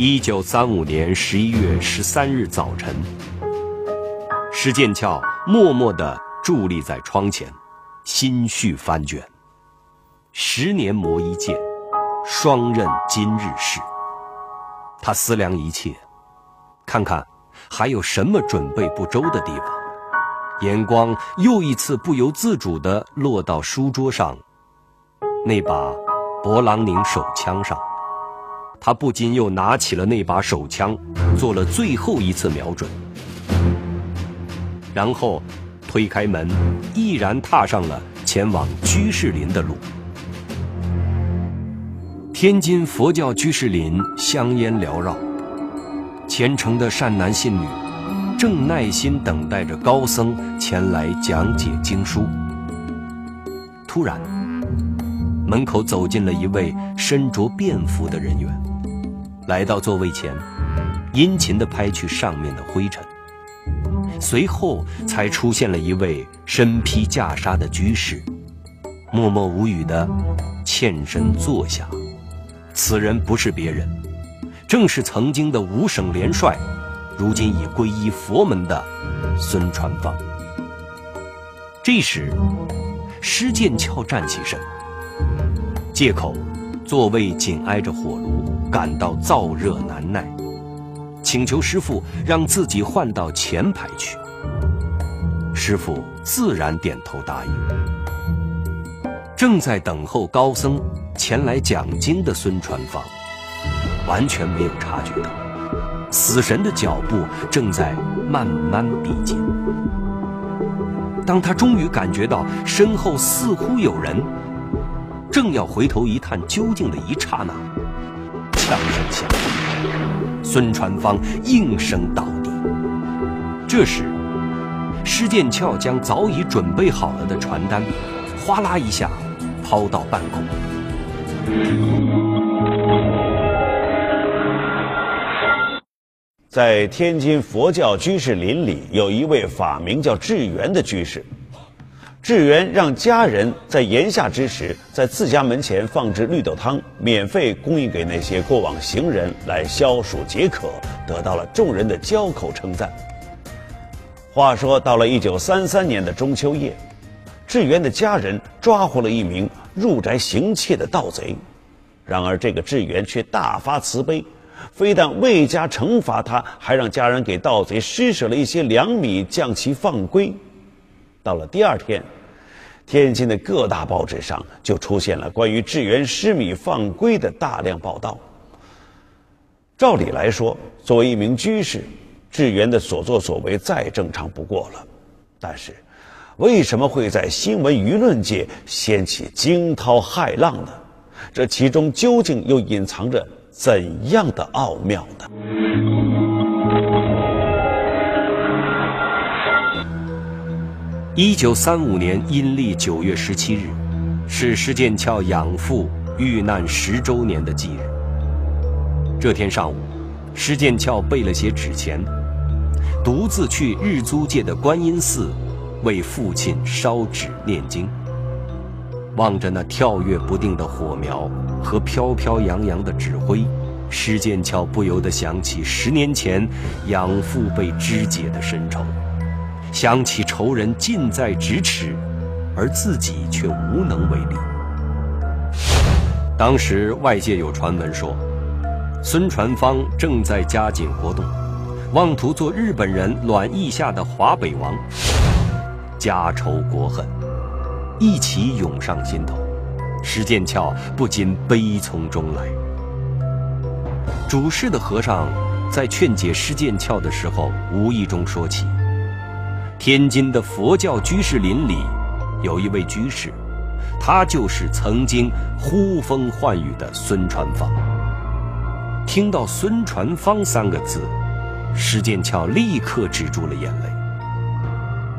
一九三五年十一月十三日早晨，施剑翘默默地伫立在窗前，心绪翻卷。十年磨一剑，双刃今日事。他思量一切，看看还有什么准备不周的地方，眼光又一次不由自主地落到书桌上那把勃朗宁手枪上。他不禁又拿起了那把手枪，做了最后一次瞄准，然后推开门，毅然踏上了前往居士林的路。天津佛教居士林香烟缭绕，虔诚的善男信女正耐心等待着高僧前来讲解经书。突然，门口走进了一位身着便服的人员。来到座位前，殷勤地拍去上面的灰尘。随后才出现了一位身披袈裟的居士，默默无语地欠身坐下。此人不是别人，正是曾经的五省联帅，如今已皈依佛门的孙传芳。这时，施剑翘站起身，借口座位紧挨着火炉。感到燥热难耐，请求师傅让自己换到前排去。师傅自然点头答应。正在等候高僧前来讲经的孙传芳，完全没有察觉到死神的脚步正在慢慢逼近。当他终于感觉到身后似乎有人，正要回头一探究竟的一刹那。枪声响，孙传芳应声倒地。这时，施剑翘将早已准备好了的传单，哗啦一下抛到半空。在天津佛教居士林里，有一位法名叫智圆的居士。智圆让家人在炎夏之时，在自家门前放置绿豆汤，免费供应给那些过往行人来消暑解渴，得到了众人的交口称赞。话说，到了一九三三年的中秋夜，智圆的家人抓获了一名入宅行窃的盗贼，然而这个智圆却大发慈悲，非但未加惩罚他，还让家人给盗贼施舍了一些粮米，将其放归。到了第二天，天津的各大报纸上就出现了关于智源失米放归的大量报道。照理来说，作为一名居士，智源的所作所为再正常不过了。但是，为什么会在新闻舆论界掀起惊涛骇浪呢？这其中究竟又隐藏着怎样的奥妙呢？一九三五年阴历九月十七日，是施剑翘养父遇难十周年的忌日。这天上午，施剑翘备了些纸钱，独自去日租界的观音寺为父亲烧纸念经。望着那跳跃不定的火苗和飘飘扬扬的纸灰，施剑翘不由得想起十年前养父被肢解的深仇。想起仇人近在咫尺，而自己却无能为力。当时外界有传闻说，孙传芳正在加紧活动，妄图做日本人卵意下的华北王。家仇国恨一起涌上心头，石剑翘不禁悲从中来。主事的和尚在劝解施剑翘的时候，无意中说起。天津的佛教居士林里，有一位居士，他就是曾经呼风唤雨的孙传芳。听到“孙传芳”三个字，施剑翘立刻止住了眼泪，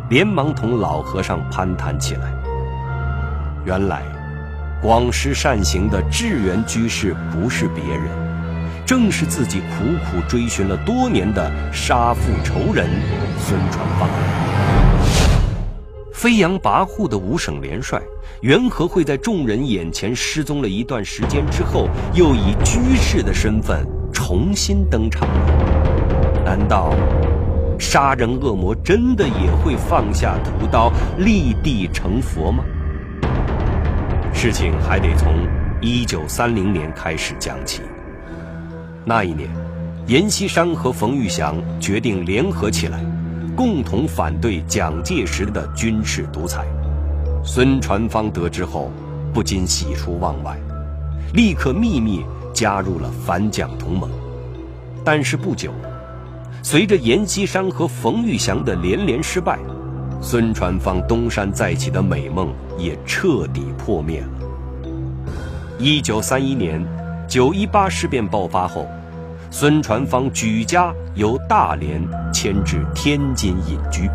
连忙同老和尚攀谈起来。原来，广施善行的智圆居士不是别人，正是自己苦苦追寻了多年的杀父仇人孙传芳。飞扬跋扈的五省联帅，缘何会在众人眼前失踪了一段时间之后，又以居士的身份重重新登场了。难道杀人恶魔真的也会放下屠刀，立地成佛吗？事情还得从一九三零年开始讲起。那一年，阎锡山和冯玉祥决定联合起来，共同反对蒋介石的军事独裁。孙传芳得知后，不禁喜出望外，立刻秘密加入了反蒋同盟。但是不久，随着阎锡山和冯玉祥的连连失败，孙传芳东山再起的美梦也彻底破灭了。一九三一年，九一八事变爆发后，孙传芳举家由大连迁至天津隐居。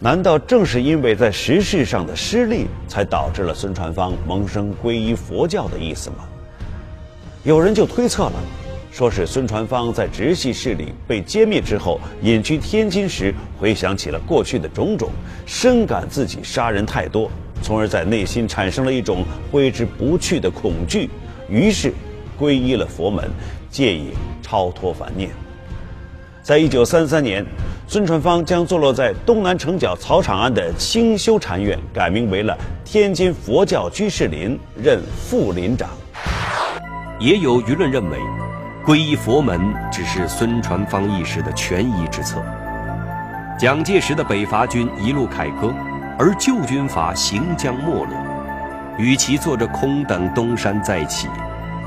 难道正是因为在时事上的失利，才导致了孙传芳萌生皈依佛教的意思吗？有人就推测了，说是孙传芳在直系势力被歼灭之后，隐居天津时，回想起了过去的种种，深感自己杀人太多，从而在内心产生了一种挥之不去的恐惧，于是皈依了佛门，借以超脱凡念。在一九三三年，孙传芳将坐落在东南城角草场岸的清修禅院改名为了天津佛教居士林，任副林长。也有舆论认为，皈依佛门只是孙传芳一时的权宜之策。蒋介石的北伐军一路凯歌，而旧军阀行将没落，与其坐着空等东山再起，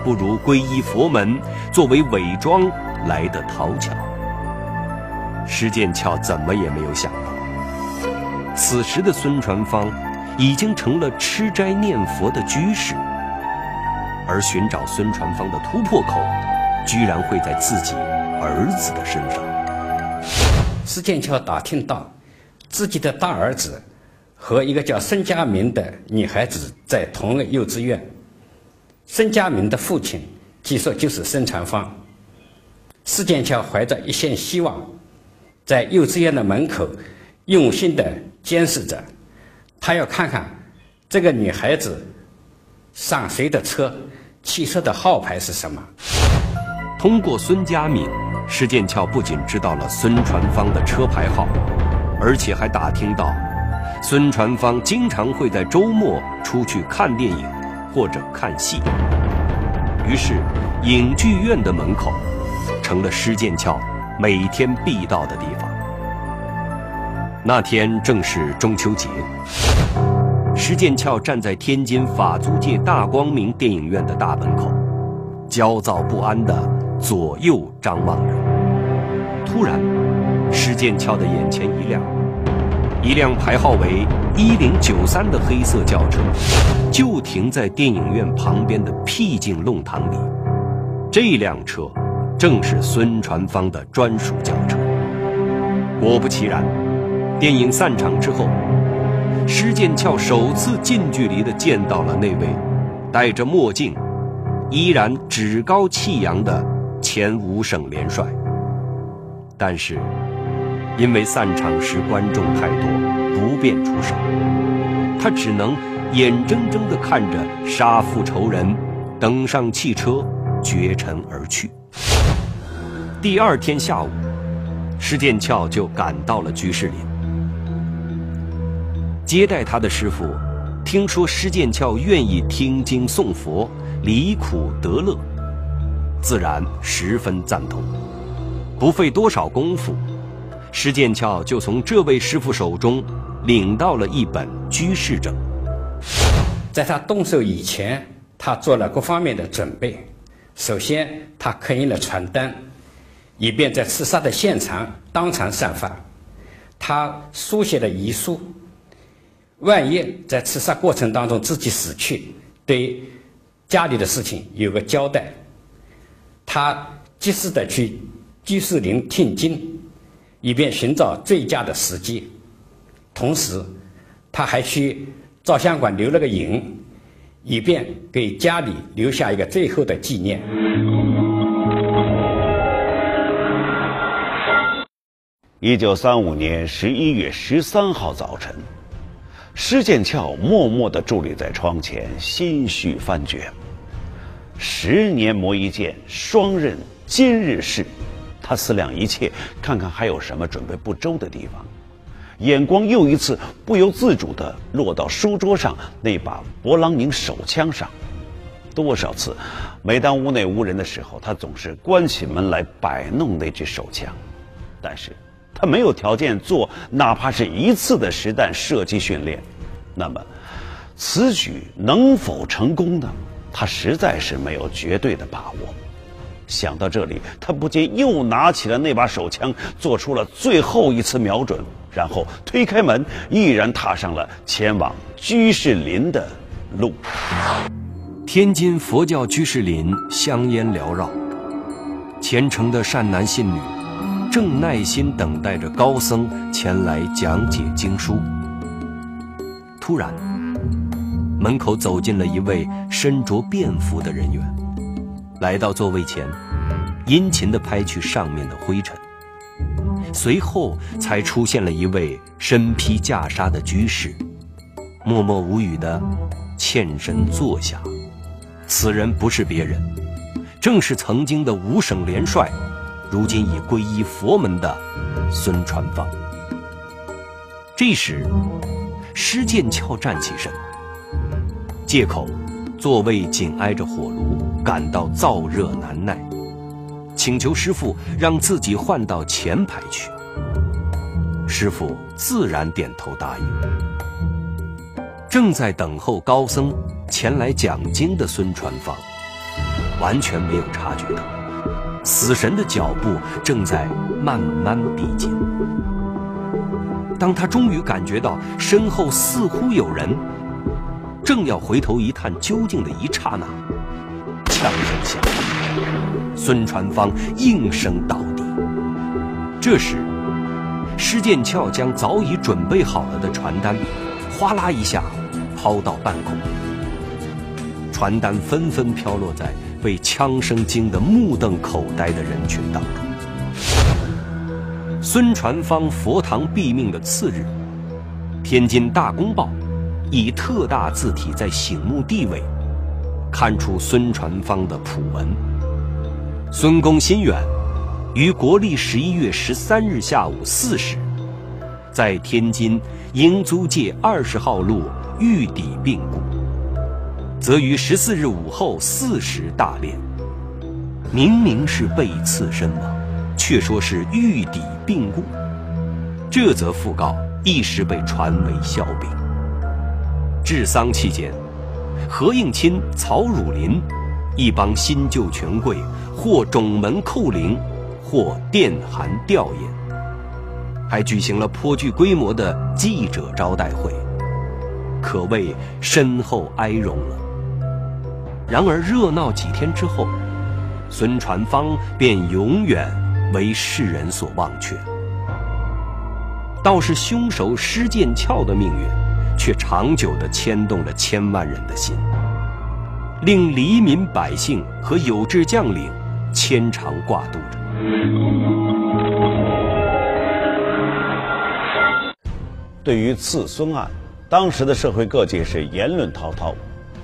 不如皈依佛门，作为伪装来得讨巧。施剑翘怎么也没有想到，此时的孙传芳已经成了吃斋念佛的居士，而寻找孙传芳的突破口，居然会在自己儿子的身上。施剑翘打听到，自己的大儿子和一个叫孙佳明的女孩子在同一个幼稚园，孙佳明的父亲据说就是孙传芳。施剑翘怀着一线希望。在幼稚园的门口，用心地监视着，他要看看这个女孩子上谁的车，汽车的号牌是什么。通过孙佳敏，施剑翘不仅知道了孙传芳的车牌号，而且还打听到，孙传芳经常会在周末出去看电影或者看戏。于是，影剧院的门口成了施剑翘。每天必到的地方。那天正是中秋节，施剑翘站在天津法租界大光明电影院的大门口，焦躁不安地左右张望着。突然，施剑翘的眼前一亮，一辆牌号为一零九三的黑色轿车就停在电影院旁边的僻静弄堂里。这辆车。正是孙传芳的专属轿车。果不其然，电影散场之后，施剑翘首次近距离地见到了那位戴着墨镜、依然趾高气扬的前五省联帅。但是，因为散场时观众太多，不便出手，他只能眼睁睁地看着杀父仇人登上汽车，绝尘而去。第二天下午，施剑翘就赶到了居士林。接待他的师傅，听说施剑翘愿意听经诵佛、离苦得乐，自然十分赞同。不费多少功夫，施剑翘就从这位师傅手中领到了一本居士证。在他动手以前，他做了各方面的准备。首先，他刻印了传单。以便在刺杀的现场当场散发。他书写了遗书，万一在刺杀过程当中自己死去，对家里的事情有个交代。他及时的去居士林听经，以便寻找最佳的时机。同时，他还去照相馆留了个影，以便给家里留下一个最后的纪念。一九三五年十一月十三号早晨，施剑翘默默地伫立在窗前，心绪翻卷。十年磨一剑，双刃今日事。他思量一切，看看还有什么准备不周的地方。眼光又一次不由自主地落到书桌上那把勃朗宁手枪上。多少次，每当屋内无人的时候，他总是关起门来摆弄那支手枪。但是，他没有条件做哪怕是一次的实弹射击训练。那么，此举能否成功呢？他实在是没有绝对的把握。想到这里，他不禁又拿起了那把手枪，做出了最后一次瞄准，然后推开门，毅然踏上了前往居士林的路。天津佛教居士林香烟缭绕，虔诚的善男信女正耐心等待着高僧前来讲解经书。突然，门口走进了一位身着便服的人员。来到座位前，殷勤地拍去上面的灰尘。随后才出现了一位身披袈裟的居士，默默无语地欠身坐下。此人不是别人，正是曾经的五省联帅，如今已皈依佛门的孙传芳。这时，施剑翘站起身，借口座位紧挨着火炉。感到燥热难耐，请求师傅让自己换到前排去。师傅自然点头答应。正在等候高僧前来讲经的孙传芳，完全没有察觉到死神的脚步正在慢慢逼近。当他终于感觉到身后似乎有人，正要回头一探究竟的一刹那。枪声响，孙传芳应声倒地。这时，施剑翘将早已准备好了的传单，哗啦一下抛到半空，传单纷纷飘落在被枪声惊得目瞪口呆的人群当中。孙传芳佛堂毙命的次日，天津《大公报》以特大字体在醒目地位。看出孙传芳的普文。孙公心远于国历十一月十三日下午四时，在天津英租界二十号路玉底病故，则于十四日午后四时大殓。明明是被刺身亡，却说是玉底病故，这则讣告一时被传为笑柄。治丧期间。何应钦、曹汝霖一帮新旧权贵，或拱门叩灵，或电函吊唁，还举行了颇具规模的记者招待会，可谓深厚哀荣了。然而热闹几天之后，孙传芳便永远为世人所忘却。倒是凶手施剑翘的命运。却长久地牵动了千万人的心，令黎民百姓和有志将领牵肠挂肚着。对于刺孙案，当时的社会各界是言论滔滔。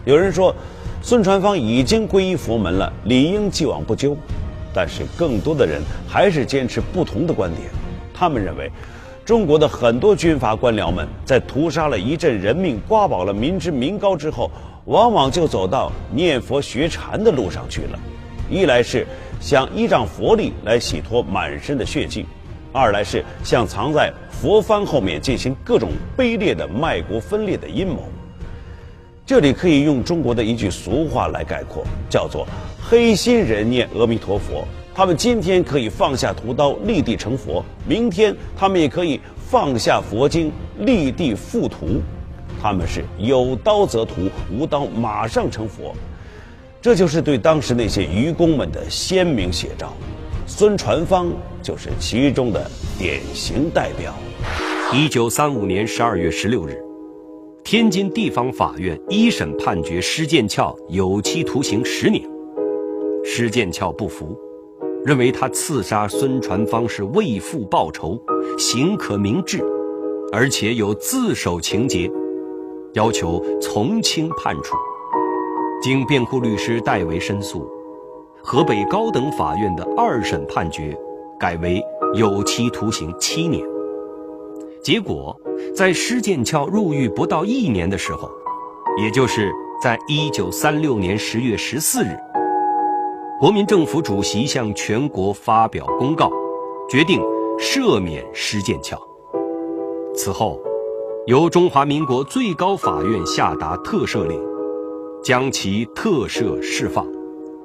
有人说，孙传芳已经皈依佛门了，理应既往不咎；但是更多的人还是坚持不同的观点，他们认为。中国的很多军阀官僚们在屠杀了一阵人命、刮饱了民脂民膏之后，往往就走到念佛学禅的路上去了。一来是想依仗佛力来洗脱满身的血迹，二来是想藏在佛幡后面进行各种卑劣的卖国分裂的阴谋。这里可以用中国的一句俗话来概括，叫做“黑心人念阿弥陀佛”。他们今天可以放下屠刀立地成佛，明天他们也可以放下佛经立地复屠。他们是有刀则屠，无刀马上成佛。这就是对当时那些愚公们的鲜明写照。孙传芳就是其中的典型代表。一九三五年十二月十六日，天津地方法院一审判决施剑翘有期徒刑十年。施剑翘不服。认为他刺杀孙传芳是为父报仇，行可明志，而且有自首情节，要求从轻判处。经辩护律师代为申诉，河北高等法院的二审判决改为有期徒刑七年。结果，在施剑翘入狱不到一年的时候，也就是在一九三六年十月十四日，国民政府主席向全国发表公告，决定赦免施剑翘。此后，由中华民国最高法院下达特赦令。将其特赦释放，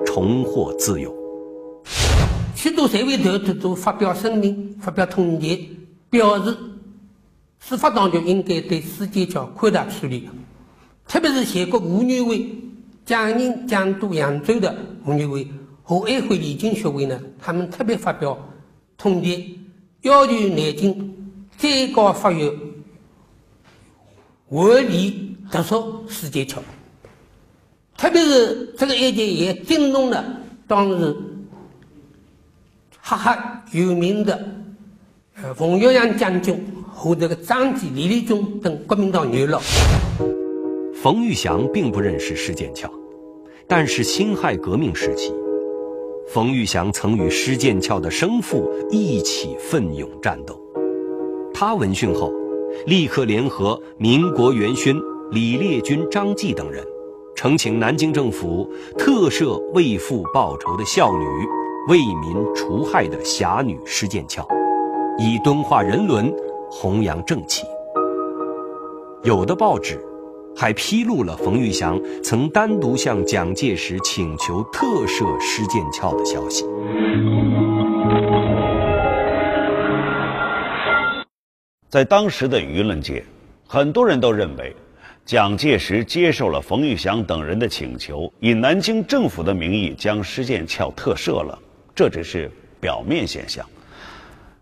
重获自由。许多社会头头都发表声明、发表通牒，表示司法当局应该对施剑翘扩大处理，特别是全国妇女会、江宁、江都、扬州的妇女会和安徽李金学会呢，他们特别发表通牒，要求南京最高法院合理特赦施剑翘。特别是这个案件也惊动了当时赫赫有名的呃冯玉祥将军和这个张继、李立军等国民党元老。冯玉祥并不认识施剑翘，但是辛亥革命时期，冯玉祥曾与施剑翘的生父一起奋勇战斗。他闻讯后，立刻联合民国元勋李烈钧、张继等人。呈请南京政府特赦为父报仇的孝女、为民除害的侠女施剑翘，以敦化人伦、弘扬正气。有的报纸还披露了冯玉祥曾单独向蒋介石请求特赦施剑翘的消息。在当时的舆论界，很多人都认为。蒋介石接受了冯玉祥等人的请求，以南京政府的名义将施剑翘特赦了。这只是表面现象，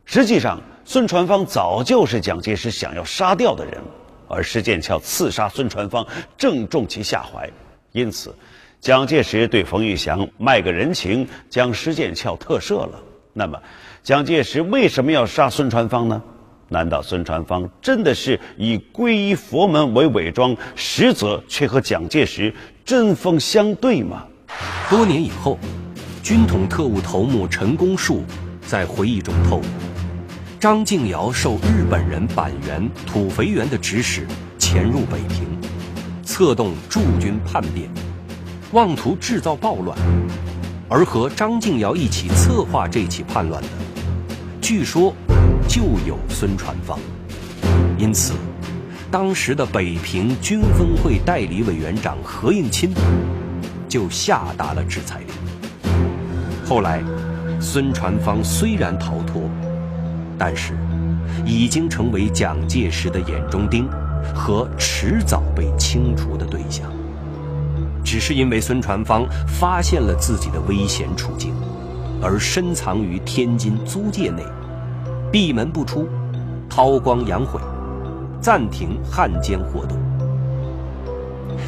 实际上孙传芳早就是蒋介石想要杀掉的人，而施剑翘刺杀孙传芳正中其下怀，因此，蒋介石对冯玉祥卖个人情，将施剑翘特赦了。那么，蒋介石为什么要杀孙传芳呢？难道孙传芳真的是以皈依佛门为伪装，实则却和蒋介石针锋相对吗？多年以后，军统特务头目陈公树在回忆中透露，张敬尧受日本人板垣土肥原的指使，潜入北平，策动驻军叛变，妄图制造暴乱，而和张敬尧一起策划这起叛乱的，据说。就有孙传芳，因此，当时的北平军分会代理委员长何应钦就下达了制裁令。后来，孙传芳虽然逃脱，但是已经成为蒋介石的眼中钉和迟早被清除的对象。只是因为孙传芳发现了自己的危险处境，而深藏于天津租界内。闭门不出，韬光养晦，暂停汉奸活动。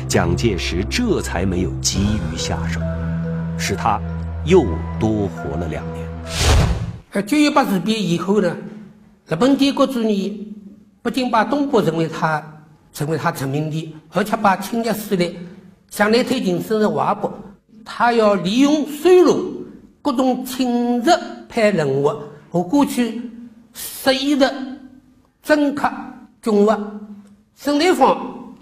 蒋介石这才没有急于下手，使他又多活了两年。呃，九一八事变以后呢，日本帝国主义不仅把东北成为他成为他殖民地，而且把侵略势力向内推进，甚至瓦北。他要利用水路各种侵日派人物和过去。失意的政客军阀，孙立芳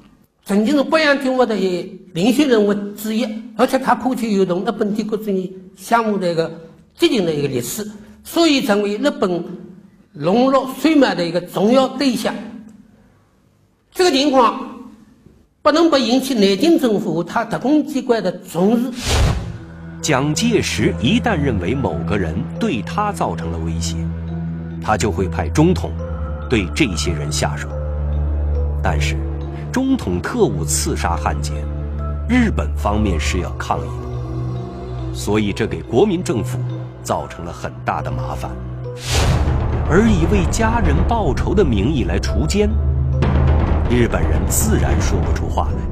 曾经是北洋军阀的一领袖人物之一，而且他过去有同日本帝国主义项目的一个激进的一个历史，所以成为日本笼络水脉的一个重要对象。这个情况不能不引起南京政府和他特工机关的重视。蒋介石一旦认为某个人对他造成了威胁。他就会派中统对这些人下手，但是中统特务刺杀汉奸，日本方面是要抗议的，所以这给国民政府造成了很大的麻烦。而以为家人报仇的名义来除奸，日本人自然说不出话来。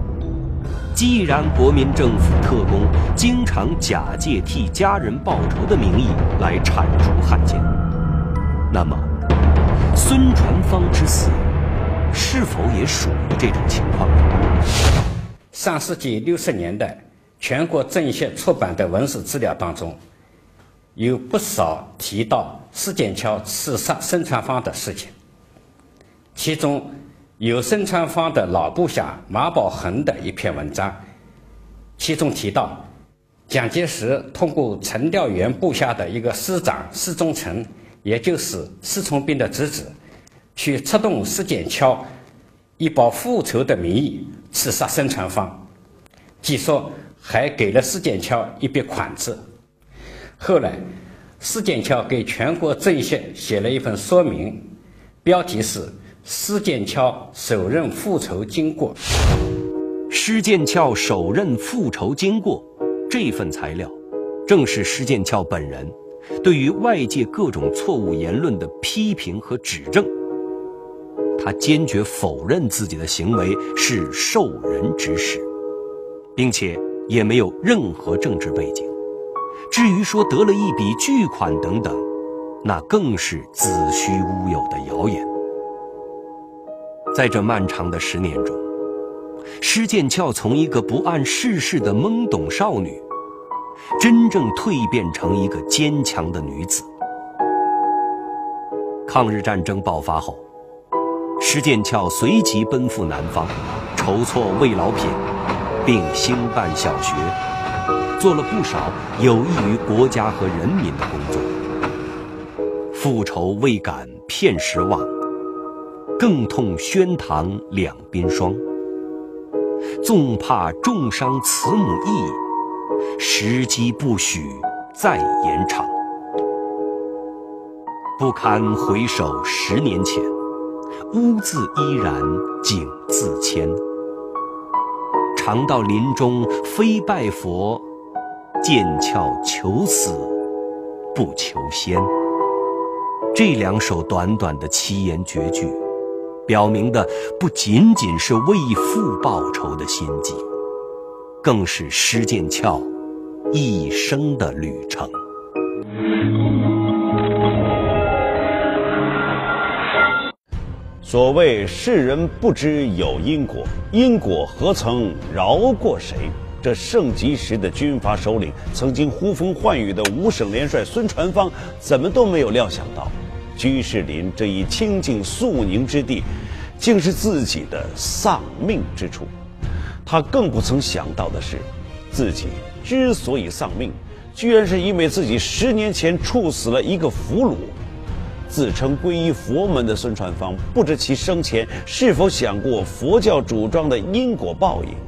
既然国民政府特工经常假借替家人报仇的名义来铲除汉奸，那么，孙传芳之死是否也属于这种情况？上世纪六十年代，全国政协出版的文史资料当中，有不少提到施剑桥刺杀孙传芳的事情。其中有孙传芳的老部下马宝恒的一篇文章，其中提到，蒋介石通过陈调元部下的一个师长施宗成，也就是施从斌的侄子，去策动施剑桥，以报复仇的名义刺杀孙传芳，据说还给了施剑桥一笔款子。后来，施剑桥给全国政协写了一份说明，标题是。施剑翘手刃复仇经过。施剑翘手刃复仇经过，这份材料，正是施剑翘本人对于外界各种错误言论的批评和指正。他坚决否认自己的行为是受人指使，并且也没有任何政治背景。至于说得了一笔巨款等等，那更是子虚乌有的谣言。在这漫长的十年中，施剑翘从一个不谙世事的懵懂少女，真正蜕变成一个坚强的女子。抗日战争爆发后，施剑翘随即奔赴南方，筹措慰劳品，并兴办小学，做了不少有益于国家和人民的工作。复仇未敢片时忘。更痛宣堂两鬓霜，纵怕重伤慈母意，时机不许再延长。不堪回首十年前，污字依然景自谦。常到林中非拜佛，剑鞘求死不求仙。这两首短短的七言绝句。表明的不仅仅是为父报仇的心迹，更是施剑翘一生的旅程。所谓世人不知有因果，因果何曾饶过谁？这盛极时的军阀首领，曾经呼风唤雨的五省联帅孙传芳，怎么都没有料想到。居士林这一清净肃宁之地，竟是自己的丧命之处。他更不曾想到的是，自己之所以丧命，居然是因为自己十年前处死了一个俘虏。自称皈依佛门的孙传芳，不知其生前是否想过佛教主张的因果报应。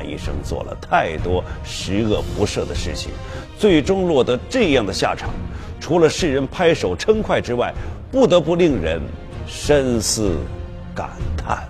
他一生做了太多十恶不赦的事情，最终落得这样的下场。除了世人拍手称快之外，不得不令人深思感叹。